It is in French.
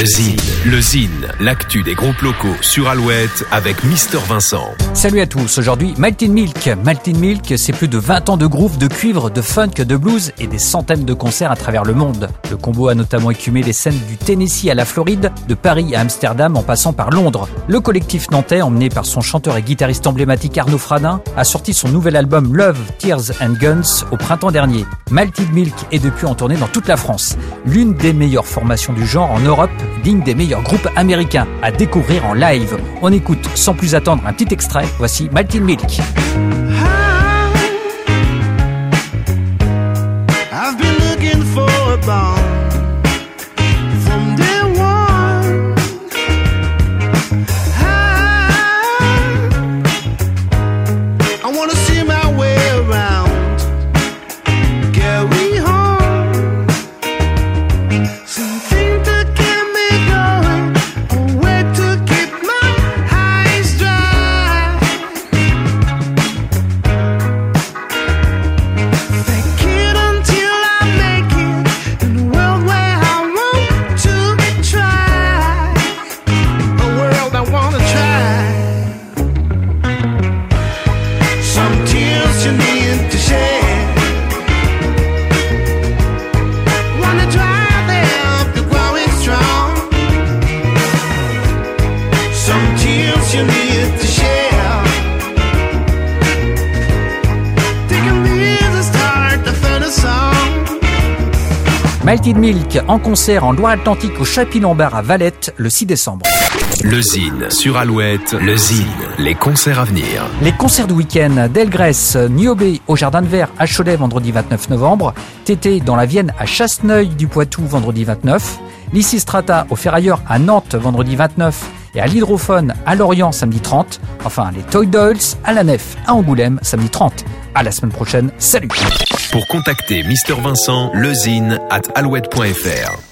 Le Zine, le Zine, l'actu des groupes locaux sur Alouette avec Mister Vincent. Salut à tous, aujourd'hui Maltin Milk. Maltin Milk, c'est plus de 20 ans de groove, de cuivre, de funk, de blues et des centaines de concerts à travers le monde. Le combo a notamment écumé les scènes du Tennessee à la Floride, de Paris à Amsterdam en passant par Londres. Le collectif nantais, emmené par son chanteur et guitariste emblématique Arnaud Fradin, a sorti son nouvel album Love, Tears and Guns au printemps dernier. Malted Milk est depuis en tournée dans toute la France. L'une des meilleures formations du genre en Europe digne des meilleurs groupes américains à découvrir en live. On écoute sans plus attendre un petit extrait. Voici Maltin Milk. Malted Milk en concert en Loire-Atlantique au Chapi-Lombard à Valette le 6 décembre. Le Zine sur Alouette, le Zine, les concerts à venir. Les concerts du week-end, Delgrès, Niobé au Jardin de Verre à Cholet vendredi 29 novembre, Tété dans la Vienne à Chasseneuil du Poitou vendredi 29, Lysistrata au Ferrailleur à Nantes vendredi 29 et à l'Hydrophone à Lorient samedi 30, enfin les Toy Dolls à la Nef à Angoulême samedi 30. À la semaine prochaine, salut Pour contacter Mister Vincent, lezine at alouette.fr.